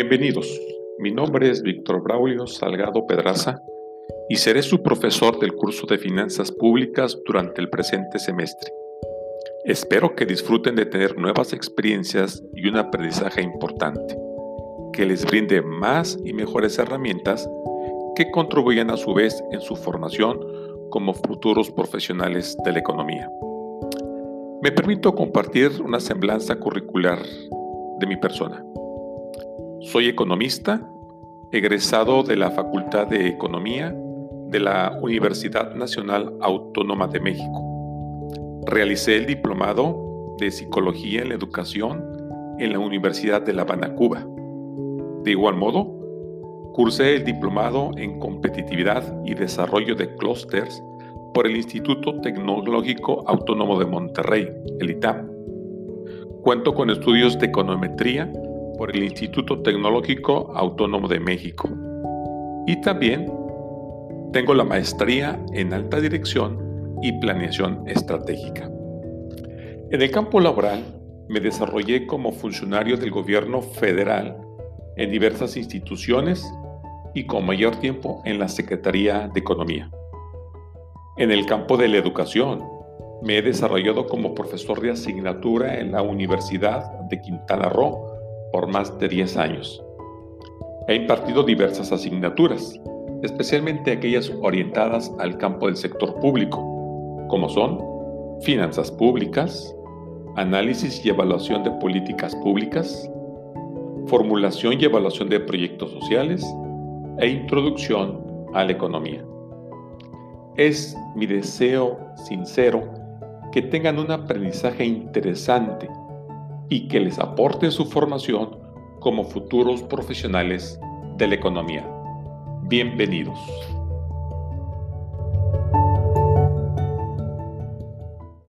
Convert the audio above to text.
Bienvenidos. Mi nombre es Víctor Braulio Salgado Pedraza y seré su profesor del curso de Finanzas Públicas durante el presente semestre. Espero que disfruten de tener nuevas experiencias y un aprendizaje importante, que les brinde más y mejores herramientas que contribuyan a su vez en su formación como futuros profesionales de la economía. Me permito compartir una semblanza curricular de mi persona. Soy economista, egresado de la Facultad de Economía de la Universidad Nacional Autónoma de México. Realicé el diplomado de Psicología en la Educación en la Universidad de La Habana, Cuba. De igual modo, cursé el diplomado en Competitividad y Desarrollo de Clústeres por el Instituto Tecnológico Autónomo de Monterrey, el ITAM. Cuento con estudios de econometría por el Instituto Tecnológico Autónomo de México. Y también tengo la maestría en alta dirección y planeación estratégica. En el campo laboral me desarrollé como funcionario del gobierno federal en diversas instituciones y con mayor tiempo en la Secretaría de Economía. En el campo de la educación, me he desarrollado como profesor de asignatura en la Universidad de Quintana Roo por más de 10 años. He impartido diversas asignaturas, especialmente aquellas orientadas al campo del sector público, como son finanzas públicas, análisis y evaluación de políticas públicas, formulación y evaluación de proyectos sociales e introducción a la economía. Es mi deseo sincero que tengan un aprendizaje interesante y que les aporte su formación como futuros profesionales de la economía. Bienvenidos.